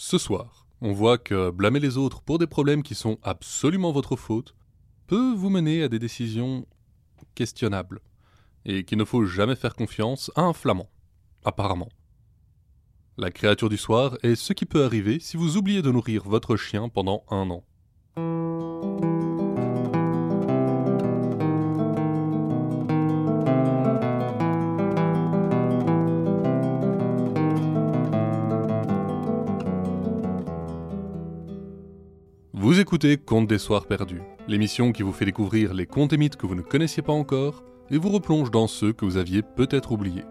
Ce soir, on voit que blâmer les autres pour des problèmes qui sont absolument votre faute peut vous mener à des décisions questionnables et qu'il ne faut jamais faire confiance à un flamand, apparemment. La créature du soir est ce qui peut arriver si vous oubliez de nourrir votre chien pendant un an. Vous écoutez Contes des Soirs Perdus, l'émission qui vous fait découvrir les contes et mythes que vous ne connaissiez pas encore et vous replonge dans ceux que vous aviez peut-être oubliés.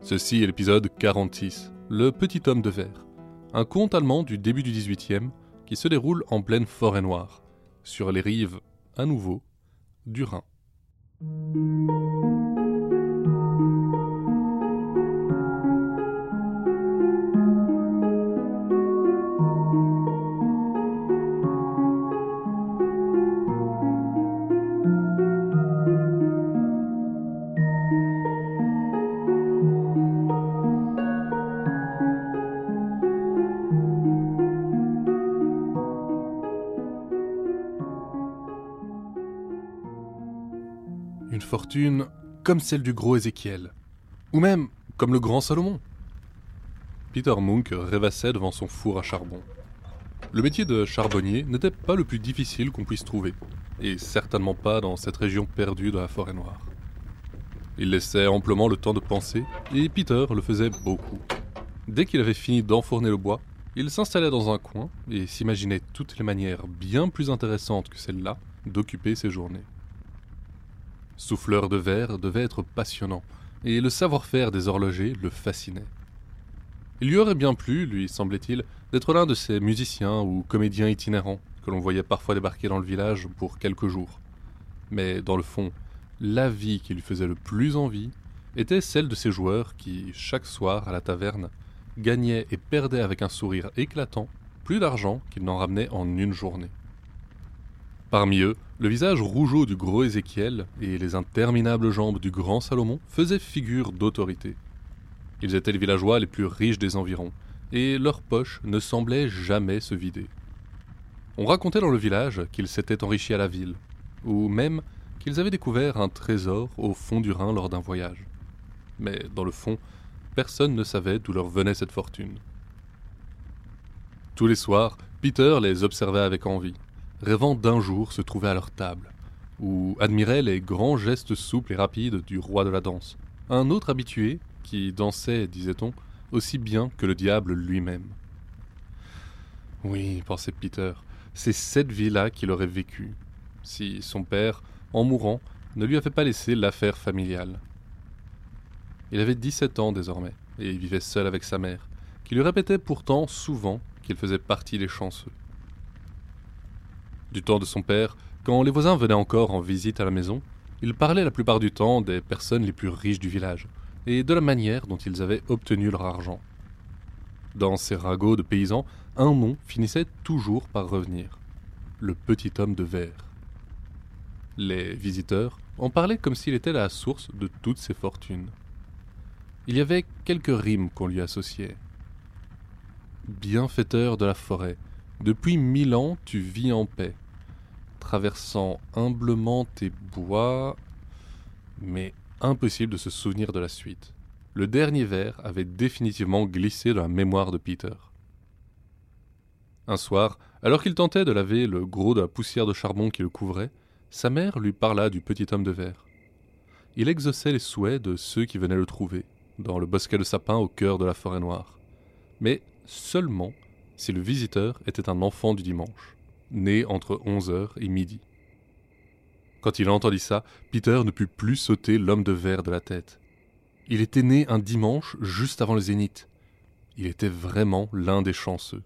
Ceci est l'épisode 46, Le Petit Homme de Verre, un conte allemand du début du XVIIIe qui se déroule en pleine forêt noire, sur les rives, à nouveau, du Rhin. Une fortune comme celle du gros Ézéchiel, ou même comme le grand Salomon. Peter Munk rêvassait devant son four à charbon. Le métier de charbonnier n'était pas le plus difficile qu'on puisse trouver, et certainement pas dans cette région perdue de la forêt noire. Il laissait amplement le temps de penser, et Peter le faisait beaucoup. Dès qu'il avait fini d'enfourner le bois, il s'installait dans un coin et s'imaginait toutes les manières bien plus intéressantes que celle-là d'occuper ses journées. Souffleur de verre devait être passionnant, et le savoir-faire des horlogers le fascinait. Il lui aurait bien plu, lui semblait-il, d'être l'un de ces musiciens ou comédiens itinérants que l'on voyait parfois débarquer dans le village pour quelques jours. Mais dans le fond, la vie qui lui faisait le plus envie était celle de ces joueurs qui, chaque soir à la taverne, gagnaient et perdaient avec un sourire éclatant plus d'argent qu'ils n'en ramenaient en une journée. Parmi eux, le visage rougeau du gros Ézéchiel et les interminables jambes du grand Salomon faisaient figure d'autorité. Ils étaient les villageois les plus riches des environs, et leurs poches ne semblaient jamais se vider. On racontait dans le village qu'ils s'étaient enrichis à la ville, ou même qu'ils avaient découvert un trésor au fond du Rhin lors d'un voyage. Mais dans le fond, personne ne savait d'où leur venait cette fortune. Tous les soirs, Peter les observait avec envie rêvant d'un jour se trouver à leur table, ou admirait les grands gestes souples et rapides du roi de la danse, un autre habitué qui dansait, disait-on, aussi bien que le diable lui-même. Oui, pensait Peter, c'est cette vie-là qu'il aurait vécu, si son père, en mourant, ne lui avait pas laissé l'affaire familiale. Il avait 17 ans désormais, et vivait seul avec sa mère, qui lui répétait pourtant souvent qu'il faisait partie des chanceux. Du temps de son père, quand les voisins venaient encore en visite à la maison, il parlait la plupart du temps des personnes les plus riches du village, et de la manière dont ils avaient obtenu leur argent. Dans ces ragots de paysans, un nom finissait toujours par revenir. Le petit homme de verre. Les visiteurs en parlaient comme s'il était la source de toutes ses fortunes. Il y avait quelques rimes qu'on lui associait. Bienfaiteur de la forêt, depuis mille ans, tu vis en paix, traversant humblement tes bois, mais impossible de se souvenir de la suite. Le dernier vers avait définitivement glissé dans la mémoire de Peter. Un soir, alors qu'il tentait de laver le gros de la poussière de charbon qui le couvrait, sa mère lui parla du petit homme de verre. Il exauçait les souhaits de ceux qui venaient le trouver, dans le bosquet de sapins au cœur de la forêt noire. Mais seulement si le visiteur était un enfant du dimanche, né entre onze heures et midi. Quand il entendit ça, Peter ne put plus sauter l'homme de verre de la tête. Il était né un dimanche juste avant le zénith. Il était vraiment l'un des chanceux.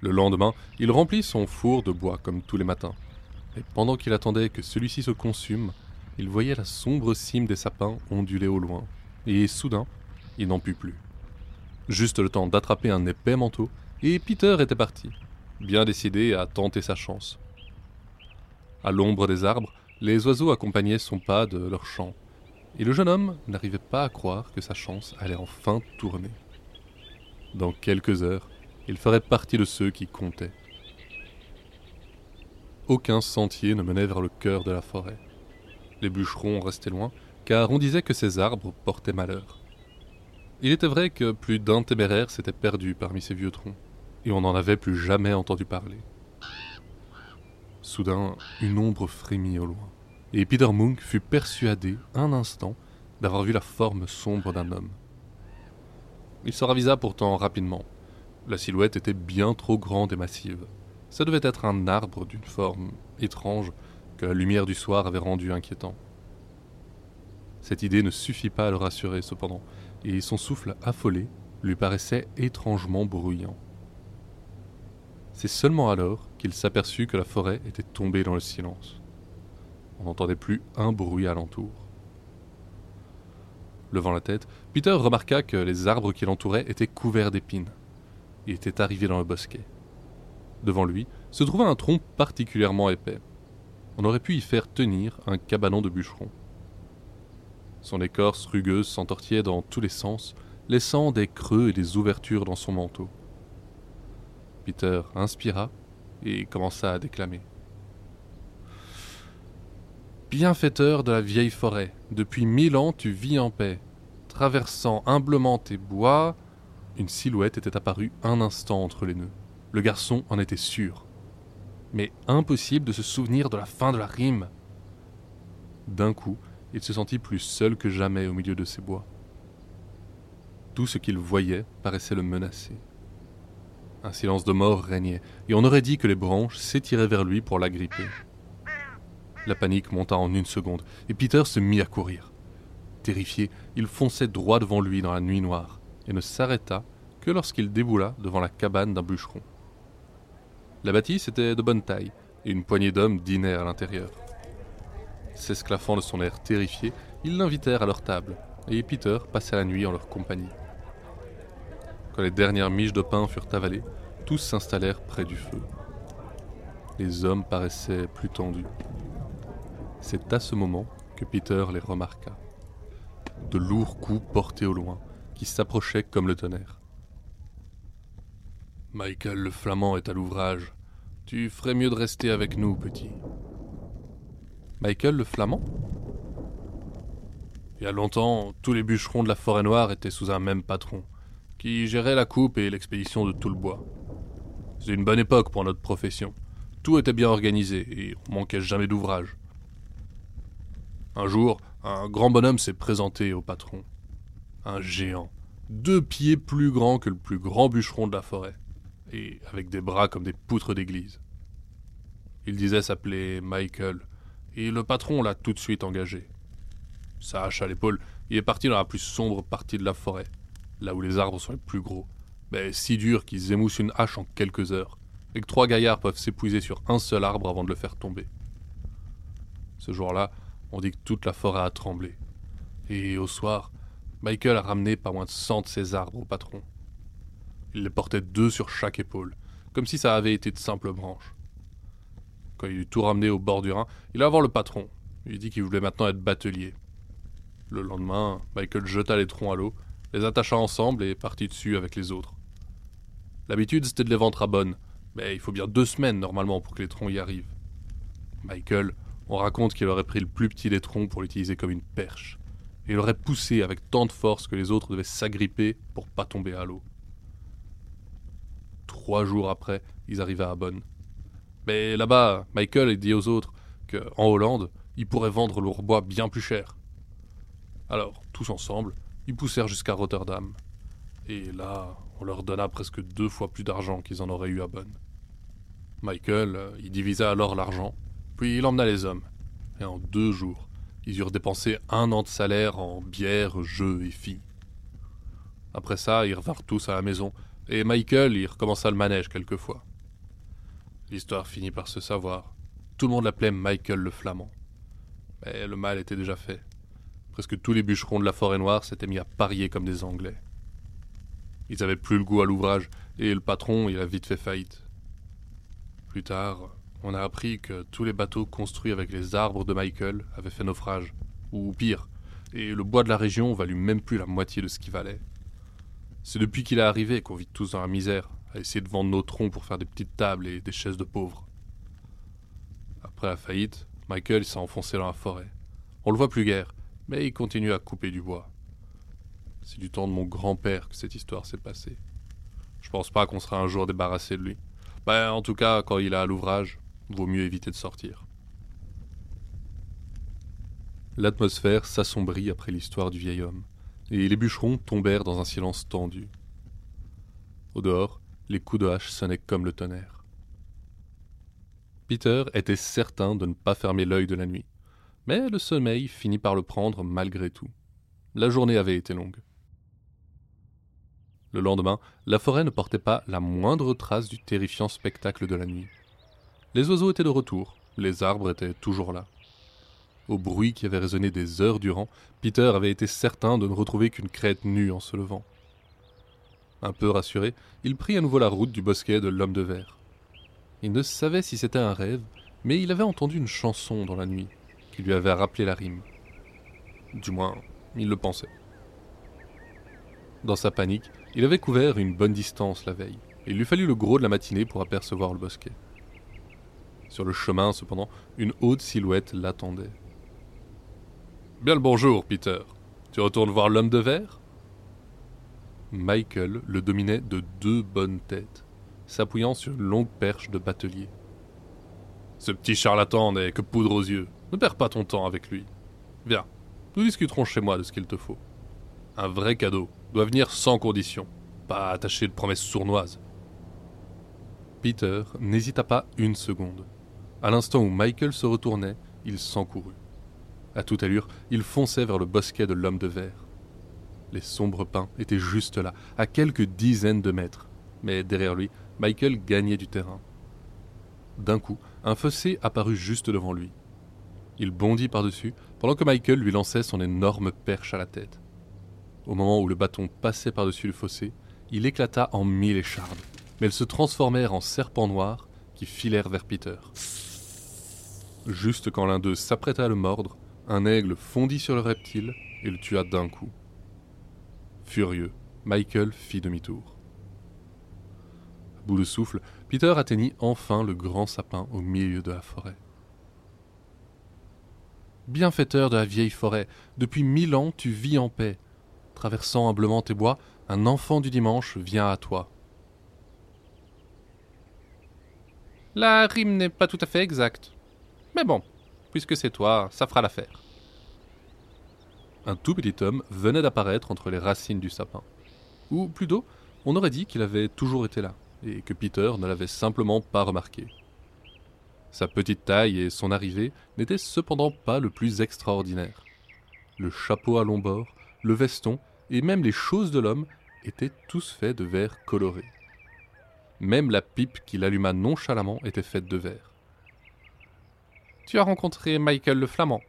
Le lendemain, il remplit son four de bois comme tous les matins. Et pendant qu'il attendait que celui-ci se consume, il voyait la sombre cime des sapins onduler au loin. Et soudain, il n'en put plus. Juste le temps d'attraper un épais manteau, et Peter était parti, bien décidé à tenter sa chance. À l'ombre des arbres, les oiseaux accompagnaient son pas de leur chant, et le jeune homme n'arrivait pas à croire que sa chance allait enfin tourner. Dans quelques heures, il ferait partie de ceux qui comptaient. Aucun sentier ne menait vers le cœur de la forêt. Les bûcherons restaient loin, car on disait que ces arbres portaient malheur. Il était vrai que plus d'un téméraire s'était perdu parmi ces vieux troncs, et on n'en avait plus jamais entendu parler. Soudain, une ombre frémit au loin, et Peter Munk fut persuadé, un instant, d'avoir vu la forme sombre d'un homme. Il se ravisa pourtant rapidement. La silhouette était bien trop grande et massive. Ça devait être un arbre d'une forme étrange que la lumière du soir avait rendu inquiétant. Cette idée ne suffit pas à le rassurer cependant, et son souffle affolé lui paraissait étrangement bruyant. C'est seulement alors qu'il s'aperçut que la forêt était tombée dans le silence. On n'entendait plus un bruit alentour. Levant la tête, Peter remarqua que les arbres qui l'entouraient étaient couverts d'épines. Il était arrivé dans le bosquet. Devant lui se trouvait un tronc particulièrement épais. On aurait pu y faire tenir un cabanon de bûcheron. Son écorce rugueuse s'entortillait dans tous les sens, laissant des creux et des ouvertures dans son manteau. Peter inspira et commença à déclamer. Bienfaiteur de la vieille forêt, depuis mille ans tu vis en paix. Traversant humblement tes bois, une silhouette était apparue un instant entre les nœuds. Le garçon en était sûr. Mais impossible de se souvenir de la fin de la rime. D'un coup, il se sentit plus seul que jamais au milieu de ces bois. Tout ce qu'il voyait paraissait le menacer. Un silence de mort régnait, et on aurait dit que les branches s'étiraient vers lui pour l'agripper. La panique monta en une seconde, et Peter se mit à courir. Terrifié, il fonçait droit devant lui dans la nuit noire, et ne s'arrêta que lorsqu'il déboula devant la cabane d'un bûcheron. La bâtisse était de bonne taille, et une poignée d'hommes dînaient à l'intérieur. S'esclaffant de son air terrifié, ils l'invitèrent à leur table, et Peter passa la nuit en leur compagnie. Quand les dernières miches de pain furent avalées, tous s'installèrent près du feu. Les hommes paraissaient plus tendus. C'est à ce moment que Peter les remarqua. De lourds coups portés au loin, qui s'approchaient comme le tonnerre. Michael le Flamand est à l'ouvrage. Tu ferais mieux de rester avec nous, petit. Michael le Flamand? Il y a longtemps, tous les bûcherons de la forêt noire étaient sous un même patron, qui gérait la coupe et l'expédition de tout le bois. C'est une bonne époque pour notre profession. Tout était bien organisé et on manquait jamais d'ouvrage. Un jour, un grand bonhomme s'est présenté au patron. Un géant, deux pieds plus grand que le plus grand bûcheron de la forêt, et avec des bras comme des poutres d'église. Il disait s'appeler Michael, et le patron l'a tout de suite engagé. Sa hache à l'épaule, il est parti dans la plus sombre partie de la forêt, là où les arbres sont les plus gros, mais si durs qu'ils émoussent une hache en quelques heures, et que trois gaillards peuvent s'épuiser sur un seul arbre avant de le faire tomber. Ce jour-là, on dit que toute la forêt a tremblé. Et au soir, Michael a ramené pas moins de cent de ses arbres au patron. Il les portait deux sur chaque épaule, comme si ça avait été de simples branches. Quand il eut tout ramené au bord du Rhin, il a voir le patron. Il dit qu'il voulait maintenant être batelier. Le lendemain, Michael jeta les troncs à l'eau, les attacha ensemble et partit dessus avec les autres. L'habitude, c'était de les vendre à bonne, mais il faut bien deux semaines normalement pour que les troncs y arrivent. Michael, on raconte qu'il aurait pris le plus petit des troncs pour l'utiliser comme une perche, et il aurait poussé avec tant de force que les autres devaient s'agripper pour pas tomber à l'eau. Trois jours après, ils arrivaient à Bonn. Mais là-bas, Michael a dit aux autres qu'en Hollande, ils pourraient vendre leur bois bien plus cher. Alors, tous ensemble, ils poussèrent jusqu'à Rotterdam. Et là, on leur donna presque deux fois plus d'argent qu'ils en auraient eu à Bonn. Michael, euh, il divisa alors l'argent, puis il emmena les hommes. Et en deux jours, ils eurent dépensé un an de salaire en bière, jeux et filles. Après ça, ils revinrent tous à la maison, et Michael y recommença le manège quelquefois. L'histoire finit par se savoir. Tout le monde l'appelait Michael le Flamand. Mais le mal était déjà fait. Presque tous les bûcherons de la forêt noire s'étaient mis à parier comme des Anglais. Ils n'avaient plus le goût à l'ouvrage, et le patron, il a vite fait faillite. Plus tard, on a appris que tous les bateaux construits avec les arbres de Michael avaient fait naufrage, ou pire, et le bois de la région valut même plus la moitié de ce qu'il valait. C'est depuis qu'il est arrivé qu'on vit tous dans la misère, à essayer de vendre nos troncs pour faire des petites tables et des chaises de pauvres. Après la faillite, Michael s'est enfoncé dans la forêt. On le voit plus guère, mais il continue à couper du bois. C'est du temps de mon grand-père que cette histoire s'est passée. Je pense pas qu'on sera un jour débarrassé de lui. Ben, en tout cas, quand il est à l'ouvrage, vaut mieux éviter de sortir. L'atmosphère s'assombrit après l'histoire du vieil homme, et les bûcherons tombèrent dans un silence tendu. Au dehors, les coups de hache sonnaient comme le tonnerre. Peter était certain de ne pas fermer l'œil de la nuit, mais le sommeil finit par le prendre malgré tout. La journée avait été longue. Le lendemain, la forêt ne portait pas la moindre trace du terrifiant spectacle de la nuit. Les oiseaux étaient de retour, les arbres étaient toujours là. Au bruit qui avait résonné des heures durant, Peter avait été certain de ne retrouver qu'une crête nue en se levant. Un peu rassuré, il prit à nouveau la route du bosquet de l'homme de verre. Il ne savait si c'était un rêve, mais il avait entendu une chanson dans la nuit, qui lui avait rappelé la rime. Du moins, il le pensait. Dans sa panique, il avait couvert une bonne distance la veille, il lui fallut le gros de la matinée pour apercevoir le bosquet. Sur le chemin, cependant, une haute silhouette l'attendait. Bien le bonjour, Peter. Tu retournes voir l'homme de verre? Michael le dominait de deux bonnes têtes, s'appuyant sur une longue perche de batelier. Ce petit charlatan n'est que poudre aux yeux. Ne perds pas ton temps avec lui. Viens, nous discuterons chez moi de ce qu'il te faut. Un vrai cadeau doit venir sans condition, pas attaché de promesses sournoises. Peter n'hésita pas une seconde. À l'instant où Michael se retournait, il s'encourut. À toute allure, il fonçait vers le bosquet de l'homme de verre. Les sombres pins étaient juste là, à quelques dizaines de mètres, mais derrière lui, Michael gagnait du terrain. D'un coup, un fossé apparut juste devant lui. Il bondit par-dessus, pendant que Michael lui lançait son énorme perche à la tête. Au moment où le bâton passait par-dessus le fossé, il éclata en mille échardes, mais elles se transformèrent en serpents noirs qui filèrent vers Peter. Juste quand l'un d'eux s'apprêta à le mordre, un aigle fondit sur le reptile et le tua d'un coup. Furieux, Michael fit demi-tour. À bout de souffle, Peter atteignit enfin le grand sapin au milieu de la forêt. Bienfaiteur de la vieille forêt, depuis mille ans tu vis en paix. Traversant humblement tes bois, un enfant du dimanche vient à toi. La rime n'est pas tout à fait exacte. Mais bon, puisque c'est toi, ça fera l'affaire. Un tout petit homme venait d'apparaître entre les racines du sapin. Ou plutôt, on aurait dit qu'il avait toujours été là, et que Peter ne l'avait simplement pas remarqué. Sa petite taille et son arrivée n'étaient cependant pas le plus extraordinaire. Le chapeau à long bord, le veston et même les choses de l'homme étaient tous faits de verre coloré. Même la pipe qu'il alluma nonchalamment était faite de verre. Tu as rencontré Michael le Flamand.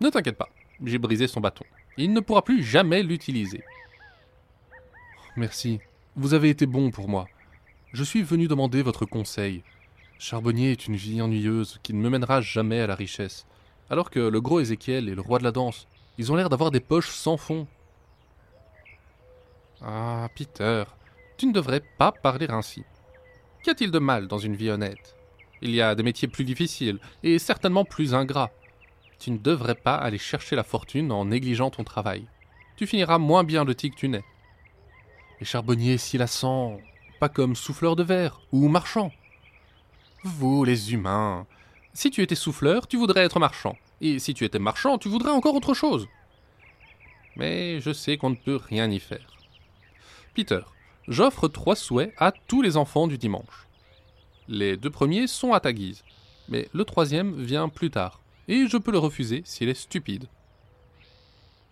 Ne t'inquiète pas, j'ai brisé son bâton. Il ne pourra plus jamais l'utiliser. Merci. Vous avez été bon pour moi. Je suis venu demander votre conseil. Charbonnier est une vie ennuyeuse qui ne me mènera jamais à la richesse. Alors que le gros Ézéchiel et le roi de la danse, ils ont l'air d'avoir des poches sans fond. Ah, Peter, tu ne devrais pas parler ainsi. Qu'y a-t-il de mal dans une vie honnête? Il y a des métiers plus difficiles et certainement plus ingrats. Tu ne devrais pas aller chercher la fortune en négligeant ton travail. Tu finiras moins bien de que tu n'es. Les charbonniers s'y lassant, pas comme souffleurs de verre ou marchands. Vous, les humains, si tu étais souffleur, tu voudrais être marchand. Et si tu étais marchand, tu voudrais encore autre chose. Mais je sais qu'on ne peut rien y faire. Peter, j'offre trois souhaits à tous les enfants du dimanche. Les deux premiers sont à ta guise, mais le troisième vient plus tard, et je peux le refuser s'il est stupide.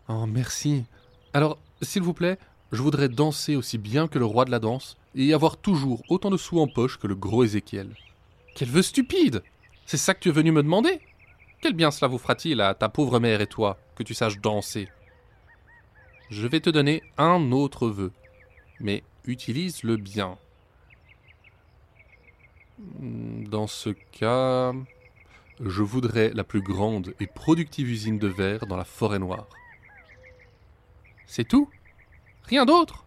Oh, merci. Alors, s'il vous plaît, je voudrais danser aussi bien que le roi de la danse, et avoir toujours autant de sous en poche que le gros Ézéchiel. Quel vœu stupide C'est ça que tu es venu me demander Quel bien cela vous fera-t-il à ta pauvre mère et toi, que tu saches danser? Je vais te donner un autre vœu, mais utilise-le bien. Dans ce cas, je voudrais la plus grande et productive usine de verre dans la forêt noire. C'est tout? Rien d'autre?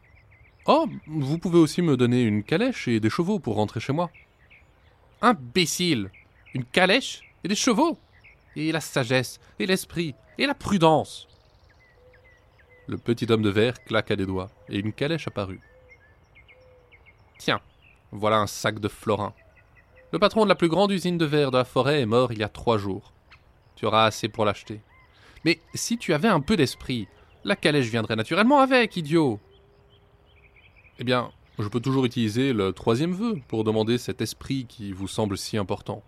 Oh, vous pouvez aussi me donner une calèche et des chevaux pour rentrer chez moi. Imbécile Une calèche et des chevaux? Et la sagesse, et l'esprit, et la prudence Le petit homme de verre claqua des doigts, et une calèche apparut. Tiens, voilà un sac de florins. Le patron de la plus grande usine de verre de la forêt est mort il y a trois jours. Tu auras assez pour l'acheter. Mais si tu avais un peu d'esprit, la calèche viendrait naturellement avec, idiot. Eh bien, je peux toujours utiliser le troisième vœu pour demander cet esprit qui vous semble si important.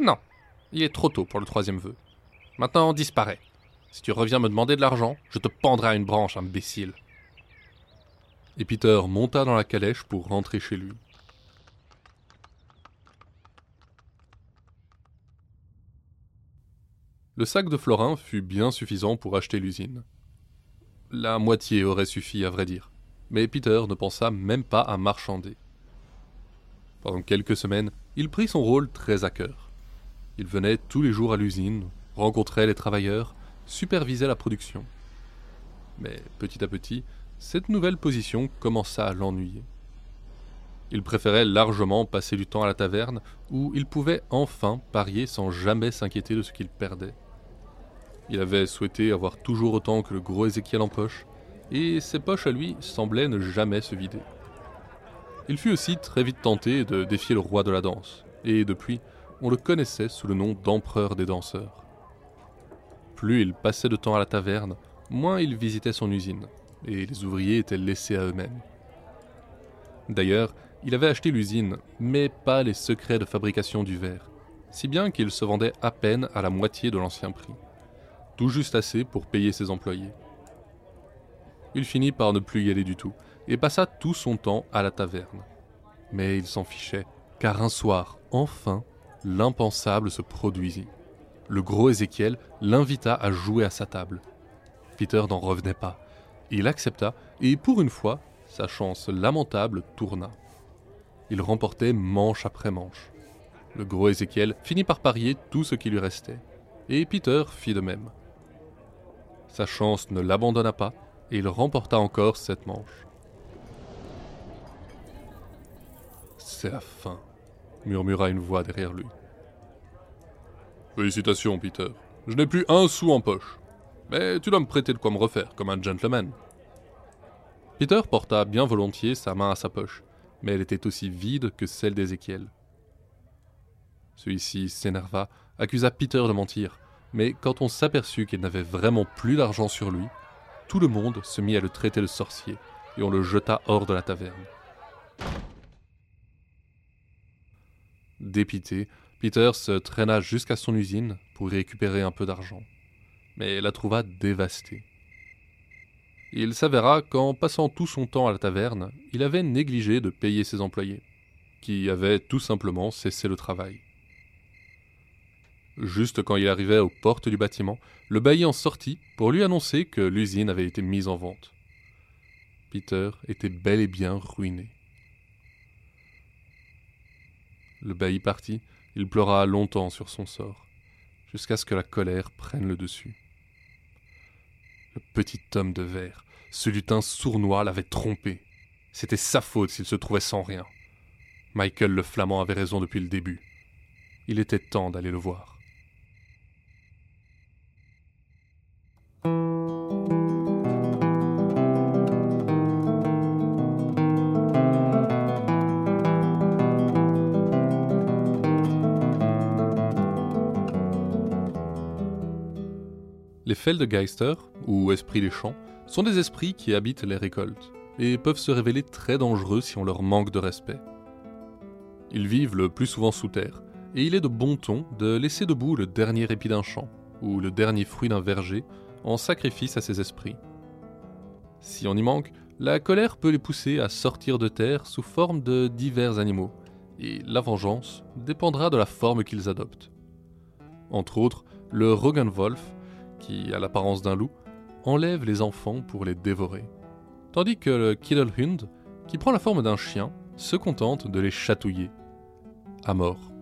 Non, il est trop tôt pour le troisième vœu. Maintenant, disparaît. Si tu reviens me demander de l'argent, je te pendrai à une branche, imbécile. Et Peter monta dans la calèche pour rentrer chez lui. Le sac de florins fut bien suffisant pour acheter l'usine. La moitié aurait suffi, à vrai dire, mais Peter ne pensa même pas à marchander. Pendant quelques semaines, il prit son rôle très à cœur. Il venait tous les jours à l'usine, rencontrait les travailleurs, supervisait la production. Mais petit à petit, cette nouvelle position commença à l'ennuyer. Il préférait largement passer du temps à la taverne, où il pouvait enfin parier sans jamais s'inquiéter de ce qu'il perdait. Il avait souhaité avoir toujours autant que le gros Ézéchiel en poche, et ses poches à lui semblaient ne jamais se vider. Il fut aussi très vite tenté de défier le roi de la danse, et depuis, on le connaissait sous le nom d'empereur des danseurs. Plus il passait de temps à la taverne, moins il visitait son usine, et les ouvriers étaient laissés à eux-mêmes. D'ailleurs, il avait acheté l'usine, mais pas les secrets de fabrication du verre, si bien qu'il se vendait à peine à la moitié de l'ancien prix, juste assez pour payer ses employés. Il finit par ne plus y aller du tout, et passa tout son temps à la taverne. Mais il s'en fichait, car un soir, enfin, l'impensable se produisit. Le gros Ézéchiel l'invita à jouer à sa table. Peter n'en revenait pas. Il accepta, et pour une fois, sa chance lamentable tourna il remportait manche après manche. Le gros Ézéchiel finit par parier tout ce qui lui restait, et Peter fit de même. Sa chance ne l'abandonna pas, et il remporta encore cette manche. C'est la fin, murmura une voix derrière lui. Félicitations, Peter. Je n'ai plus un sou en poche. Mais tu dois me prêter de quoi me refaire, comme un gentleman. Peter porta bien volontiers sa main à sa poche, mais elle était aussi vide que celle d'Ézéchiel. Celui-ci s'énerva, accusa Peter de mentir, mais quand on s'aperçut qu'il n'avait vraiment plus d'argent sur lui, tout le monde se mit à le traiter de sorcier, et on le jeta hors de la taverne. Dépité, Peter se traîna jusqu'à son usine pour y récupérer un peu d'argent, mais la trouva dévastée. Il s'avéra qu'en passant tout son temps à la taverne, il avait négligé de payer ses employés, qui avaient tout simplement cessé le travail. Juste quand il arrivait aux portes du bâtiment, le bailli en sortit pour lui annoncer que l'usine avait été mise en vente. Peter était bel et bien ruiné. Le bailli partit, il pleura longtemps sur son sort, jusqu'à ce que la colère prenne le dessus. Le petit homme de verre, ce lutin sournois l'avait trompé. C'était sa faute s'il se trouvait sans rien. Michael le Flamand avait raison depuis le début. Il était temps d'aller le voir. Les Feldgeister, ou esprits des champs, sont des esprits qui habitent les récoltes, et peuvent se révéler très dangereux si on leur manque de respect. Ils vivent le plus souvent sous terre, et il est de bon ton de laisser debout le dernier épi d'un champ, ou le dernier fruit d'un verger, en sacrifice à ces esprits. Si on y manque, la colère peut les pousser à sortir de terre sous forme de divers animaux, et la vengeance dépendra de la forme qu'ils adoptent. Entre autres, le Rogenwolf, qui a l'apparence d'un loup, enlève les enfants pour les dévorer. Tandis que le Kittlehund, qui prend la forme d'un chien, se contente de les chatouiller. À mort.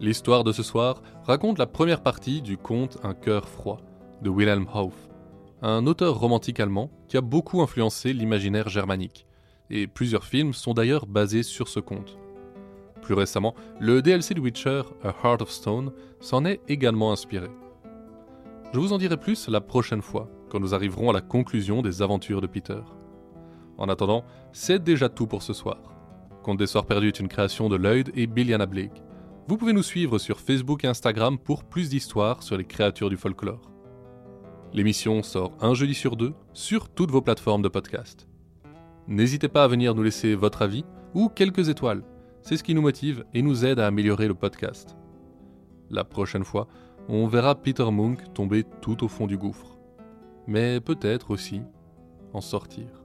L'histoire de ce soir raconte la première partie du conte Un cœur froid, de Wilhelm Hauff, un auteur romantique allemand qui a beaucoup influencé l'imaginaire germanique, et plusieurs films sont d'ailleurs basés sur ce conte. Plus récemment, le DLC de Witcher, A Heart of Stone, s'en est également inspiré. Je vous en dirai plus la prochaine fois, quand nous arriverons à la conclusion des aventures de Peter. En attendant, c'est déjà tout pour ce soir. Conte des Soirs Perdus est une création de Lloyd et Billiana Blake. Vous pouvez nous suivre sur Facebook et Instagram pour plus d'histoires sur les créatures du folklore. L'émission sort un jeudi sur deux sur toutes vos plateformes de podcast. N'hésitez pas à venir nous laisser votre avis ou quelques étoiles. C'est ce qui nous motive et nous aide à améliorer le podcast. La prochaine fois, on verra Peter Munk tomber tout au fond du gouffre. Mais peut-être aussi en sortir.